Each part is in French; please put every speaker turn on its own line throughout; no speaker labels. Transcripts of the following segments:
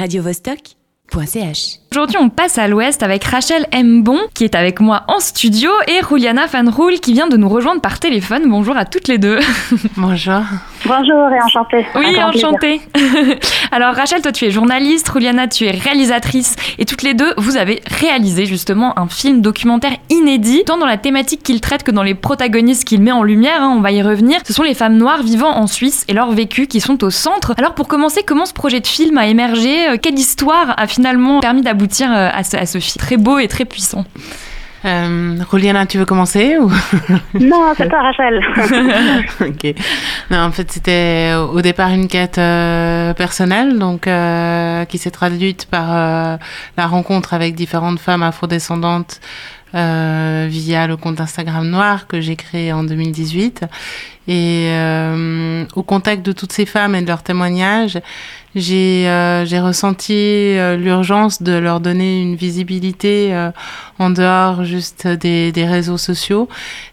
radiovostok.ch.
Aujourd'hui, on passe à l'ouest avec Rachel Mbon qui est avec moi en studio et Juliana Van Roel qui vient de nous rejoindre par téléphone. Bonjour à toutes les deux.
Bonjour.
Bonjour et enchantée.
Oui, enchantée. Alors Rachel, toi tu es journaliste, Juliana tu es réalisatrice et toutes les deux vous avez réalisé justement un film documentaire inédit, tant dans la thématique qu'il traite que dans les protagonistes qu'il met en lumière, hein, on va y revenir. Ce sont les femmes noires vivant en Suisse et leur vécu qui sont au centre. Alors pour commencer, comment ce projet de film a émergé? Euh, Quelle histoire a finalement permis d'aboutir euh, à ce film? Très beau et très puissant
Euh, Juliana, tu veux commencer ou?
Non, c'est toi Rachel.
Ok. Non, en fait, c'était au départ une quête euh, personnelle, donc euh, qui s'est traduite par euh, la rencontre avec différentes femmes afrodescendantes euh, via le compte Instagram Noir que j'ai créé en 2018. Et euh, au contact de toutes ces femmes et de leurs témoignages, j'ai euh, j'ai ressenti euh, l'urgence de leur donner une visibilité euh, en dehors juste des, des réseaux sociaux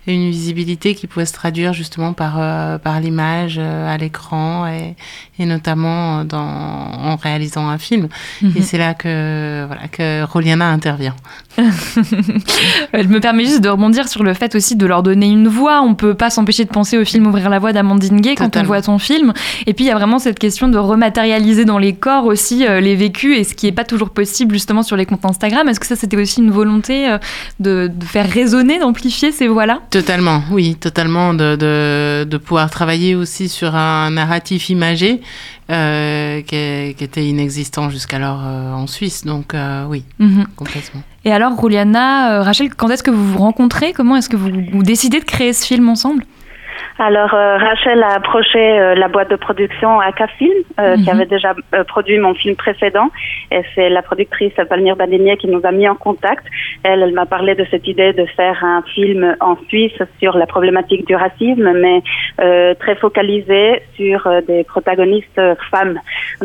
et une visibilité qui pouvait se traduire justement par, par l'image à l'écran et, et notamment dans, en réalisant un film. Et c'est là que, voilà, que Roliana intervient.
Je me permets juste de rebondir sur le fait aussi de leur donner une voix. On peut pas s'empêcher de penser au film Ouvrir la voix d'Amandine Gay quand on voit ton film. Et puis il y a vraiment cette question de rematérialiser dans les corps aussi euh, les vécus et ce qui est pas toujours possible justement sur les comptes Instagram. Est-ce que ça c'était aussi une volonté euh, de, de faire résonner, d'amplifier ces voix-là?
Totalement, oui, totalement, de, de, de pouvoir travailler aussi sur un narratif imagé euh, qui, qui était inexistant jusqu'alors euh, en Suisse. Donc euh, oui,
Mhm.
complètement.
Et alors Juliana, euh, Rachel, quand est-ce que vous vous rencontrez? Comment est-ce que vous, vous décidez de créer ce film ensemble?
Alors euh, Rachel a approché euh, la boîte de production Aka Film euh, qui
Mhm.
avait déjà euh, produit mon film précédent et c'est la productrice Palmire Badenier qui nous a mis en contact. Elle, elle m'a parlé de cette idée de faire un film en Suisse sur la problématique du racisme mais euh, très focalisé sur euh, des protagonistes femmes.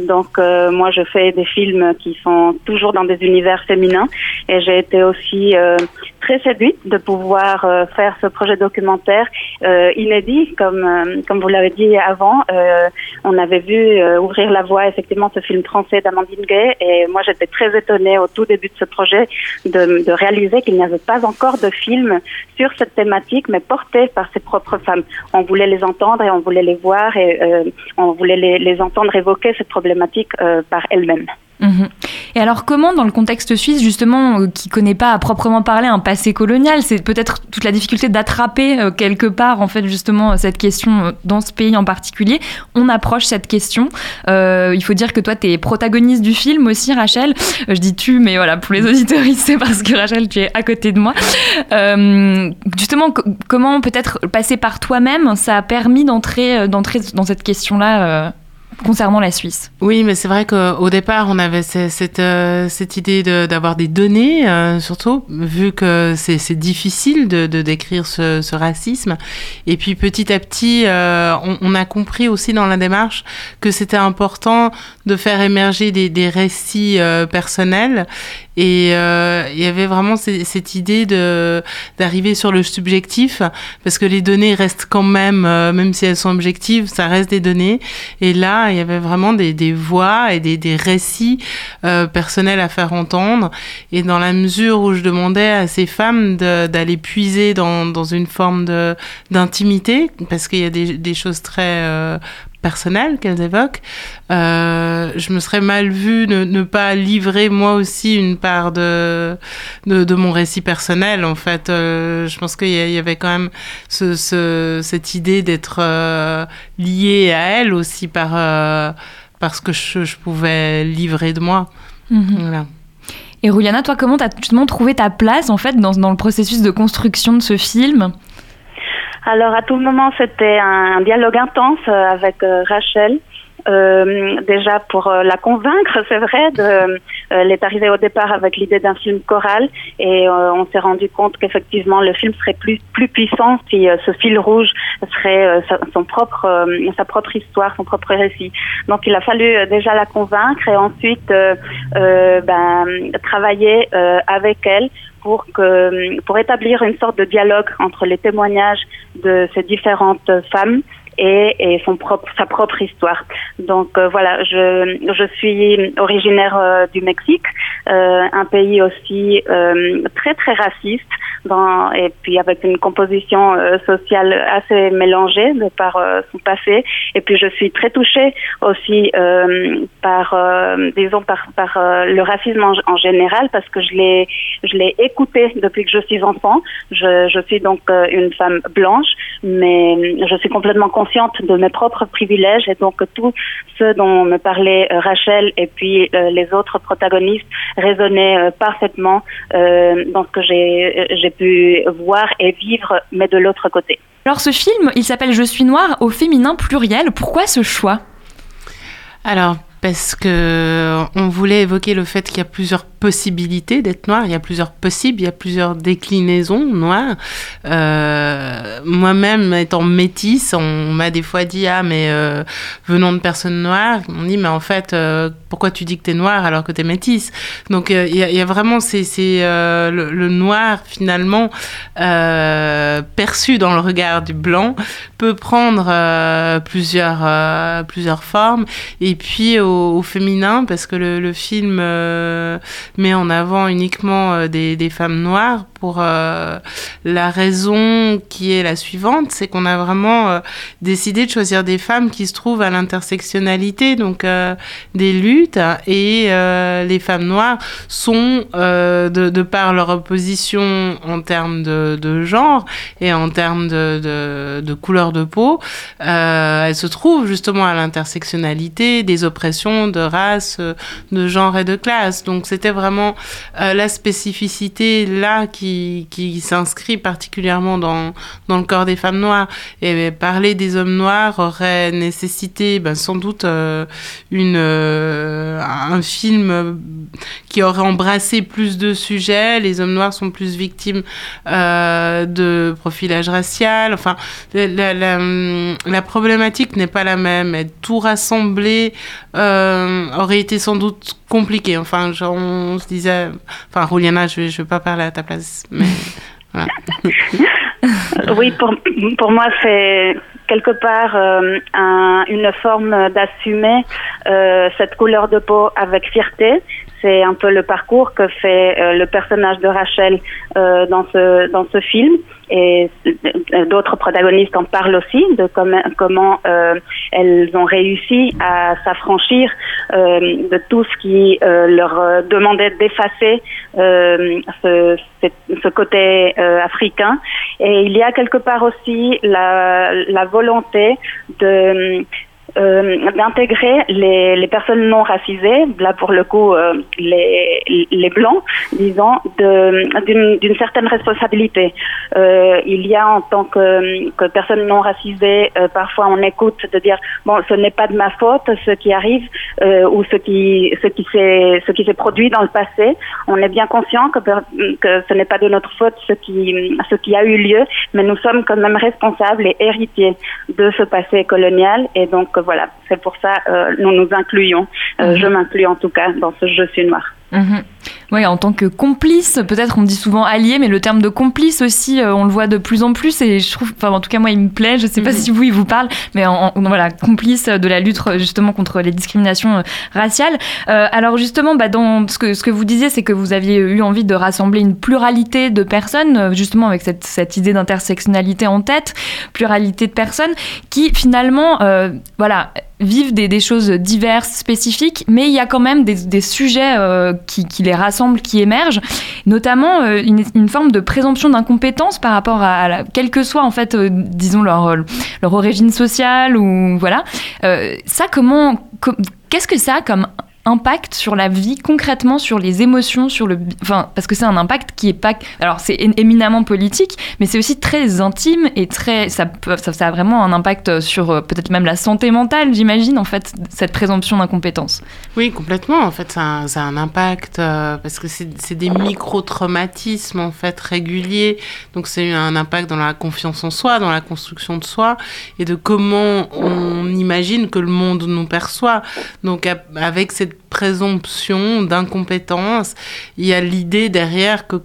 Donc euh, moi je fais des films qui sont toujours dans des univers féminins et j'ai été aussi euh, très séduite de pouvoir euh, faire ce projet documentaire euh, comme euh, comme vous l'avez dit avant. Euh, on avait vu euh, ouvrir la voie effectivement ce film français d'Amandine Gay et moi j'étais très étonnée au tout début de ce projet de, de réaliser qu'il n'y avait pas encore de film sur cette thématique, mais porté par ses propres femmes. On voulait les entendre et on voulait les voir et on voulait les, les entendre évoquer cette problématique par elles-mêmes.
Mhm. Et alors comment, dans le contexte suisse, justement, euh, qui connaît pas à proprement parler un passé colonial, c'est peut-être toute la difficulté d'attraper euh, quelque part, en fait, justement, cette question euh, dans ce pays en particulier, on approche cette question. Euh, il faut dire que toi, tu es protagoniste du film aussi, Rachel. Euh, je dis tu, mais voilà, pour les auditeurs, c'est parce que Rachel, tu es à côté de moi. Euh, justement, co- comment peut-être passer par toi-même, ça a permis d'entrer euh, dans cette question-là euh, concernant la Suisse.
Oui, mais c'est vrai qu'au départ, on avait ce- cette, euh, cette idée d'avoir des données, euh, surtout, vu que c'est difficile de, décrire ce, racisme. Et puis petit à petit, euh, on, a compris aussi dans la démarche que c'était important de faire émerger des, récits personnels. Et euh, il y avait vraiment ce- cette idée de d'arriver sur le subjectif, parce que les données restent quand même, euh, même si elles sont objectives, ça reste des données. Et là, il y avait vraiment des, des voix et des, des récits euh, personnels à faire entendre. Et dans la mesure où je demandais à ces femmes d'aller puiser dans, dans une forme d'intimité, parce qu'il y a des, des choses très euh, personnelles qu'elles évoquent, euh, je me serais mal vue ne, ne pas livrer moi aussi une part de, de, de mon récit personnel. En fait, Euh, je pense qu'il y, avait quand même ce, ce, cette idée d'être euh, liée à elle aussi par, par ce que je, je pouvais livrer de moi.
Mhm.
Voilà.
Et Ruliana, toi, comment t'as justement trouvé ta place en fait dans, dans le processus de construction de ce film?
Alors à tout moment, c'était un, dialogue intense euh, avec euh, Rachel. Euh, déjà pour euh, la convaincre, c'est vrai, de, euh, elle est arrivée au départ avec l'idée d'un film choral et euh, on s'est rendu compte qu'effectivement le film serait plus plus puissant si ce fil rouge serait sa, son propre sa propre histoire, son propre récit. Donc il a fallu déjà la convaincre et ensuite ben, travailler avec elle pour que pour établir une sorte de dialogue entre les témoignages de ces différentes femmes et, et son propre, sa propre histoire. Donc voilà, je, je suis originaire du Mexique, un pays aussi très très raciste dans, et puis avec une composition euh, sociale assez mélangée de par euh, son passé. Et puis je suis très touchée aussi euh, par, disons, par, par le racisme en, général parce que je l'ai, je l'ai écouté depuis que je suis enfant. Je, je suis donc une femme blanche, mais je suis complètement consciente de mes propres privilèges et donc tout ce dont me parlait Rachel et puis les autres protagonistes résonnaient parfaitement dans ce que j'ai, j'ai pu voir et vivre, mais de l'autre côté.
Alors ce film, il s'appelle Je suis noire au féminin pluriel. Pourquoi ce choix?
Alors, parce que on voulait évoquer le fait qu'il y a plusieurs possibilité d'être noir, il y a plusieurs possibles, il y a plusieurs déclinaisons noires. Euh, moi-même, étant métisse, on m'a des fois dit Ah, mais euh, venant de personnes noires, on dit Mais en fait, euh, pourquoi tu dis que tu es noire alors que tu es métisse? Donc, il y, a vraiment c'est, le, le, noir, finalement, perçu dans le regard du blanc, peut prendre plusieurs, plusieurs formes. Et puis, au, féminin, parce que le film met en avant uniquement euh, des, des femmes noires pour euh, la raison qui est la suivante, c'est qu'on a vraiment euh, décidé de choisir des femmes qui se trouvent à l'intersectionnalité donc des luttes et les femmes noires sont de, par leur opposition en termes de, genre et en termes de, couleur de peau, elles se trouvent justement à l'intersectionnalité des oppressions de race, de genre et de classe. Donc c'était vraiment euh, la spécificité là qui, qui s'inscrit particulièrement dans, dans le corps des femmes noires. Et parler des hommes noirs aurait nécessité ben, sans doute euh, une, euh, un film qui aurait embrassé plus de sujets. Les hommes noirs sont plus victimes de profilage racial. Enfin, la, problématique n'est pas la même. Tout rassembler aurait été sans doute compliqué. Enfin, genre, on se disait. Enfin, Rouliana, je ne vais, pas parler à ta place, mais voilà.
oui, pour, pour moi, c'est quelque part euh, un, une forme d'assumer euh, cette couleur de peau avec fierté. C'est un peu le parcours que fait euh, le personnage de Rachel euh, dans ce dans ce film et d'autres protagonistes en parlent aussi de comment euh, elles ont réussi à s'affranchir euh, de tout ce qui euh, leur demandait d'effacer ce, côté africain. Et il y a quelque part aussi la volonté de euh, d'intégrer les, les, personnes non racisées, là pour le coup euh, les, les blancs, disons, d'une certaine responsabilité. Euh, il y a en tant que, que personne non racisée, euh, parfois on écoute de dire bon ce n'est pas de ma faute ce qui arrive euh, ou ce qui ce qui s'est ce qui s'est produit dans le passé. On est bien conscient que, que ce n'est pas de notre faute ce qui ce qui a eu lieu, mais nous sommes quand même responsables et héritiers de ce passé colonial et donc voilà, c'est pour ça euh, nous nous incluons. Euh, mhm. Je m'inclus en tout cas dans ce Je suis noir.
Mhm. Oui, en tant que complice, peut-être on dit souvent allié, mais le terme de complice aussi, euh, on le voit de plus en plus et je trouve, enfin en tout cas moi il me plaît, je sais pas mhm. si vous il vous parle, mais en, voilà, complice de la lutte justement contre les discriminations raciales. alors justement, bah, dans ce que, ce que vous disiez, c'est que vous aviez eu envie de rassembler une pluralité de personnes, justement avec cette, cette idée d'intersectionnalité en tête, pluralité de personnes qui finalement, voilà, vivent des, choses diverses, spécifiques, mais il y a quand même des, sujets euh, qui, les rassemblent, qui émergent, notamment euh, une, forme de présomption d'incompétence par rapport à, quelle que soit en fait, euh, disons leur, leur origine sociale ou voilà. ça, comment, qu'est-ce que ça a comme impact sur la vie concrètement sur les émotions sur le enfin parce que c'est un impact qui est pas alors c'est éminemment politique mais c'est aussi très intime et très ça, ça, ça a vraiment un impact sur euh, peut-être même la santé mentale j'imagine en fait cette présomption d'incompétence.
Oui complètement. En fait ça a, ça a un impact euh, parce que c'est des micro traumatismes en fait réguliers. Donc c'est un impact dans la confiance en soi dans la construction de soi et de comment on imagine que le monde nous perçoit. Donc avec cette présomption d'incompétence, il y a l'idée derrière que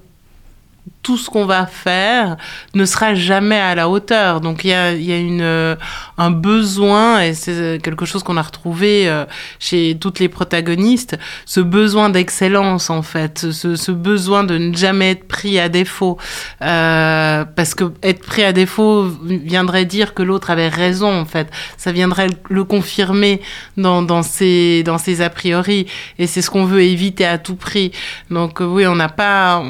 tout ce qu'on va faire ne sera jamais à la hauteur. Donc il y a, y a une, euh, un besoin, et c'est quelque chose qu'on a retrouvé euh, chez toutes les protagonistes, ce besoin d'excellence en fait, ce, besoin de ne jamais être pris à défaut. Euh, parce que être pris à défaut viendrait dire que l'autre avait raison en fait. Ça viendrait le confirmer dans, dans, ses, dans ses a priori. Et c'est ce qu'on veut éviter à tout prix. Donc oui, on n'a pas,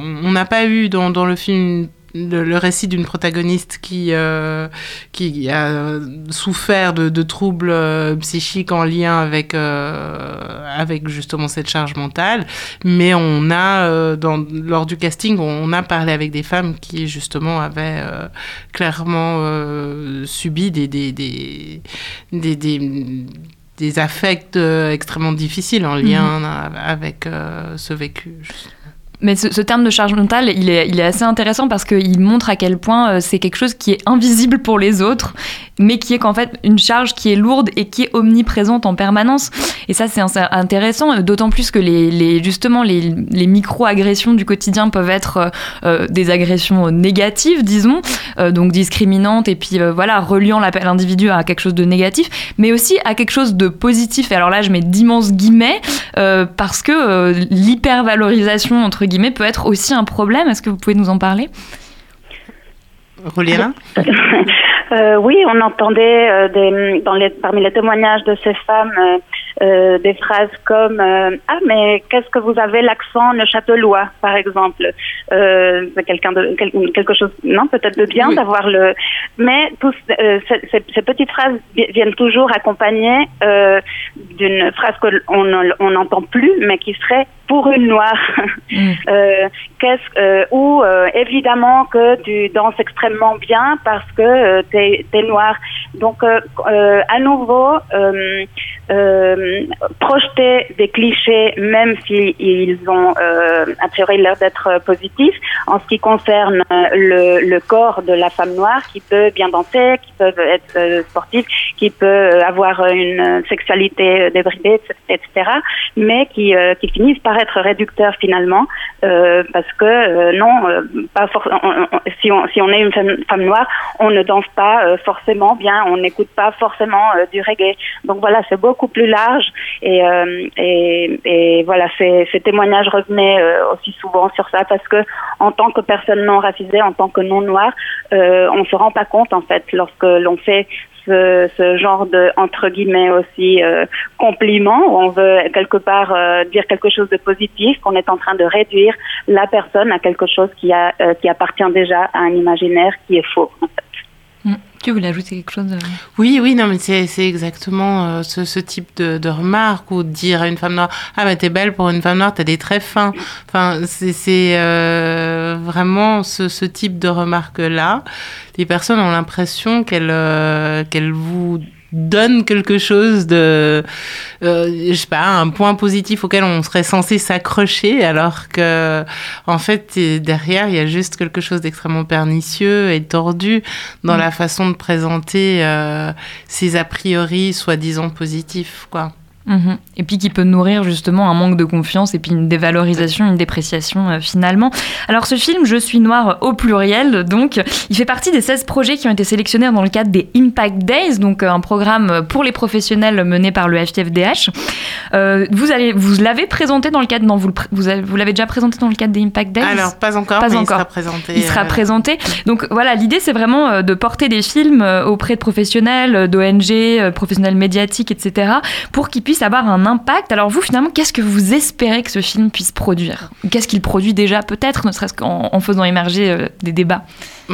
pas eu dans le film le, récit d'une protagoniste qui, euh, qui a souffert de, de troubles euh, psychiques en lien avec, euh, avec justement cette charge mentale. Mais on a, dans, lors du casting, on a parlé avec des femmes qui justement avaient clairement subi des, des, des, des, des des affects extrêmement difficiles en lien mmh. avec ce vécu.
Mais ce, terme de charge mentale, il est, assez intéressant parce qu'il montre à quel point euh, c'est quelque chose qui est invisible pour les autres, mais qui est qu'en fait une charge qui est lourde et qui est omniprésente en permanence. Et ça, c'est intéressant, d'autant plus que les, justement les, micro-agressions du quotidien peuvent être euh, euh, des agressions négatives, disons, donc discriminantes, et puis voilà, reliant l'individu à quelque chose de négatif, mais aussi à quelque chose de positif. Et alors là, je mets d'immenses guillemets parce que l'hypervalorisation entre guillemets, peut être aussi un problème. Est-ce que vous pouvez nous en parler?
Roliana
euh, Oui, on entendait euh, des, dans les, parmi les témoignages de ces femmes euh, euh, des phrases comme Ah, mais qu'est-ce que vous avez l'accent neuchâtelois, par exemple C'est quelqu'un de quelque chose, non, peut-être de bien d'avoir le. Mais tous, ces, ces, petites phrases viennent toujours accompagnées d'une phrase qu'on n'entend plus, mais qui serait pour une noire. Mm. Euh, qu'est-ce euh, ou euh, évidemment que tu danses extrêmement bien parce que tu es, es, noir. Donc à nouveau projeter des clichés même s'ils ils ont a priori l'air d'être positifs en ce qui concerne le, le, corps de la femme noire qui peut bien danser, qui peut être sportive, qui peut avoir une sexualité débridée, etc. Mais qui, qui finissent par être réducteur finalement, euh, parce que euh, non, euh, pas si, on, si on est une femme, noire, on ne danse pas forcément bien, on n'écoute pas forcément du reggae. Donc voilà, c'est beaucoup plus large et, et, et, voilà, ces, témoignages revenaient aussi souvent sur ça parce que en tant que personne non racisée, en tant que non noire, on se rend pas compte en fait lorsque l'on fait ce, genre de entre guillemets aussi euh, compliment où on veut quelque part euh, dire quelque chose de positif qu'on est en train de réduire la personne à quelque chose qui a euh, qui appartient déjà à un imaginaire qui est faux en fait.
Mm. Tu voulais ajouter quelque chose
Oui, oui, non, mais c'est exactement ce, ce, type de, de, remarque ou dire à une femme noire Ah, mais t'es belle pour une femme noire, t'as des traits fins. Enfin, c'est vraiment ce, type de remarque-là les personnes ont l'impression qu'elles euh, vous donnent quelque chose de, euh, je sais pas, un point positif auquel on serait censé s'accrocher, alors que, en fait, derrière, il y a juste quelque chose d'extrêmement pernicieux et tordu dans mm. la façon de présenter euh, ces a priori soi-disant positifs, quoi.
Mhm. Et puis qui peut nourrir justement un manque de confiance et puis une dévalorisation, une dépréciation euh, finalement. Alors ce film, Je suis noir au pluriel, donc il fait partie des 16 projets qui ont été sélectionnés dans le cadre des Impact Days, donc euh, un programme pour les professionnels mené par le FTFDH. Euh, vous allez, vous l'avez présenté dans le cadre, non, vous, vous, l'avez déjà présenté dans le cadre des Impact Days?
Alors pas encore, pas mais encore. il sera présenté.
Il sera présenté. Donc voilà, l'idée c'est vraiment de porter des films auprès de professionnels, d'ONG, professionnels médiatiques, etc., pour qu'ils puissent avoir un impact. Alors vous, finalement, qu'est-ce que vous espérez que ce film puisse produire? Qu'est-ce qu'il produit déjà, peut-être, ne serait-ce qu'en faisant émerger euh, des débats?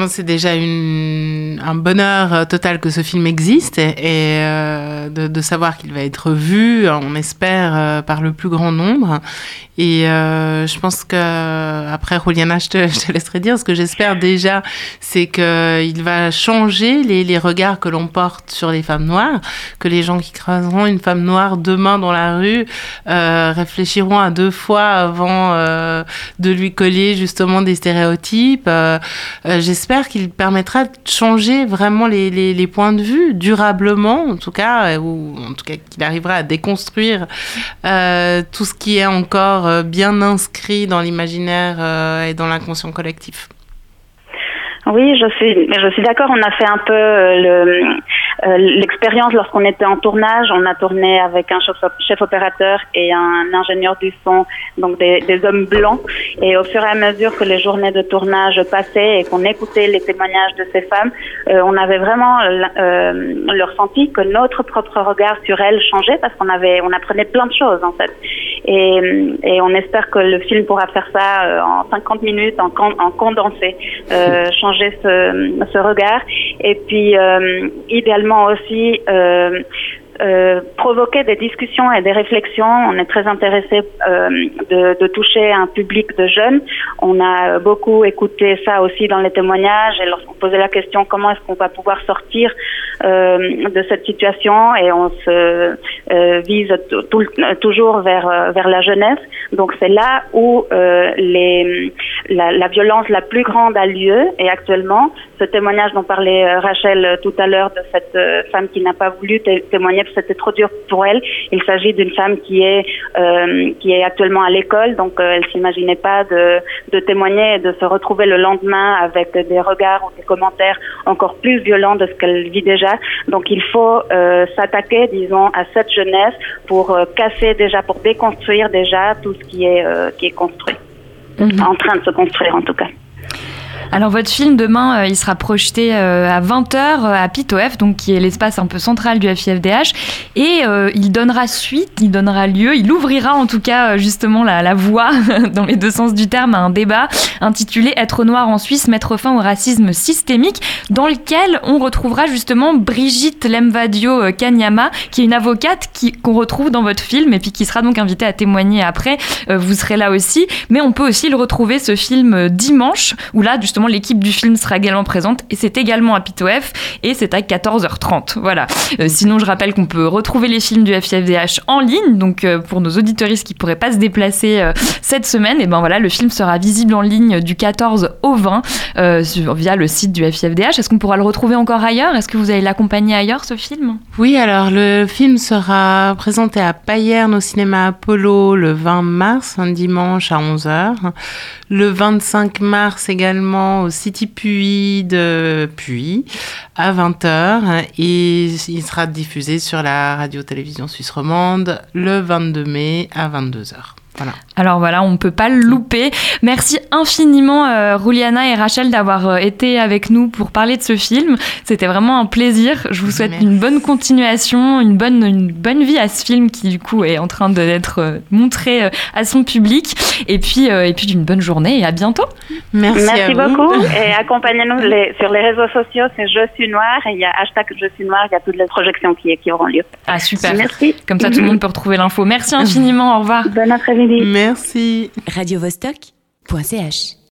C'est déjà un bonheur euh, total que ce film existe et, euh, de, savoir qu'il va être vu, on espère, par le plus grand nombre. Et euh, je pense que après Juliana, je te, laisserai dire. Ce que j'espère déjà, c'est que il va changer les, regards que l'on porte sur les femmes noires, que les gens qui croiseront une femme noire demain dans la rue euh, réfléchiront à deux fois avant euh, de lui coller justement des stéréotypes. Euh, euh, j'espère qu'il permettra de changer vraiment les, les, points de vue durablement, en tout cas, ou en tout cas qu'il arrivera à déconstruire tout ce qui est encore euh, bien inscrit dans l'imaginaire euh, et dans l'inconscient collectif.
Oui, je suis, je suis d'accord. On a fait un peu le, l'expérience lorsqu'on était en tournage. On a tourné avec un chef, opérateur et un ingénieur du son, donc des, des, hommes blancs. Et au fur et à mesure que les journées de tournage passaient et qu'on écoutait les témoignages de ces femmes, on avait vraiment le ressenti que notre propre regard sur elles changeait parce qu'on avait, on apprenait plein de choses en fait. Et, et on espère que le film pourra faire ça en 50 minutes, en, en condensé, euh, changer ce, ce, regard. Et puis, euh, idéalement aussi, euh, euh, provoquer des discussions et des réflexions. On est très intéressé euh, de, de, toucher un public de jeunes. On a beaucoup écouté ça aussi dans les témoignages et lorsqu'on posait la question comment est-ce qu'on va pouvoir sortir euh, de cette situation et on se euh, vise tout, toujours vers vers la jeunesse. Donc c'est là où les la, la, violence la plus grande a lieu et actuellement ce témoignage dont parlait Rachel tout à l'heure de cette femme qui n'a pas voulu témoigner c'était trop dur pour elle. Il s'agit d'une femme qui est euh, qui est actuellement à l'école, donc euh, elle s'imaginait pas de, de témoigner et de se retrouver le lendemain avec des regards ou des commentaires encore plus violents de ce qu'elle vit déjà. Donc il faut euh, s'attaquer, disons, à cette jeunesse pour euh, casser déjà, pour déconstruire déjà tout ce qui est qui est construit, mhm. en train de se construire en tout cas.
Alors votre film demain, euh, il sera projeté euh, à 20h euh, à Pitof, donc qui est l'espace un peu central du FIFDH, et il donnera suite, il donnera lieu, il ouvrira en tout cas justement la, voie dans les deux sens du terme à un débat intitulé Être noir en Suisse, mettre fin au racisme systémique, dans lequel on retrouvera justement Brigitte Lemvadio Kanyama, qui est une avocate qu'on retrouve dans votre film et puis qui sera donc invitée à témoigner après. vous serez là aussi, mais on peut aussi le retrouver ce film dimanche où là justement l'équipe du film sera également présente et c'est également à Pitof et c'est à 14h30. Voilà. Euh, sinon, je rappelle qu'on peut retrouver les films du FIFDH en ligne. Donc, euh, pour nos auditoristes qui pourraient pas se déplacer euh, cette semaine, et ben voilà, le film sera visible en ligne du 14 au 20 via le site du FIFDH. Est-ce qu'on pourra le retrouver encore ailleurs? Est-ce que vous allez l'accompagner ailleurs, ce film?
Oui, alors le film sera présenté à Payerne au cinéma Apollo le 20 mars, un dimanche à 11h. Le 25 mars également au City Puy de Puy à 20h et il sera diffusé sur la radio-télévision suisse romande le 22 mai à 22h. Voilà.
Alors voilà, on ne peut pas le louper. Merci infiniment euh, Ruliana et Rachel d'avoir euh, été avec nous pour parler de ce film. C'était vraiment un plaisir. Je vous souhaite une bonne continuation, une bonne, une bonne vie à ce film qui du coup est en train d'être euh, montré à son public. Et puis, et puis une bonne journée et à bientôt.
Merci, Merci beaucoup. Et accompagnez-nous sur les réseaux sociaux, c'est Je suis noir et il y a hashtag Je suis noir, il y a toutes les projections qui, qui auront lieu.
Ah super. Merci. Comme ça tout le monde peut retrouver l'info. Merci infiniment. Au revoir.
Bon après-midi.
Merci.
Radiovostok.ch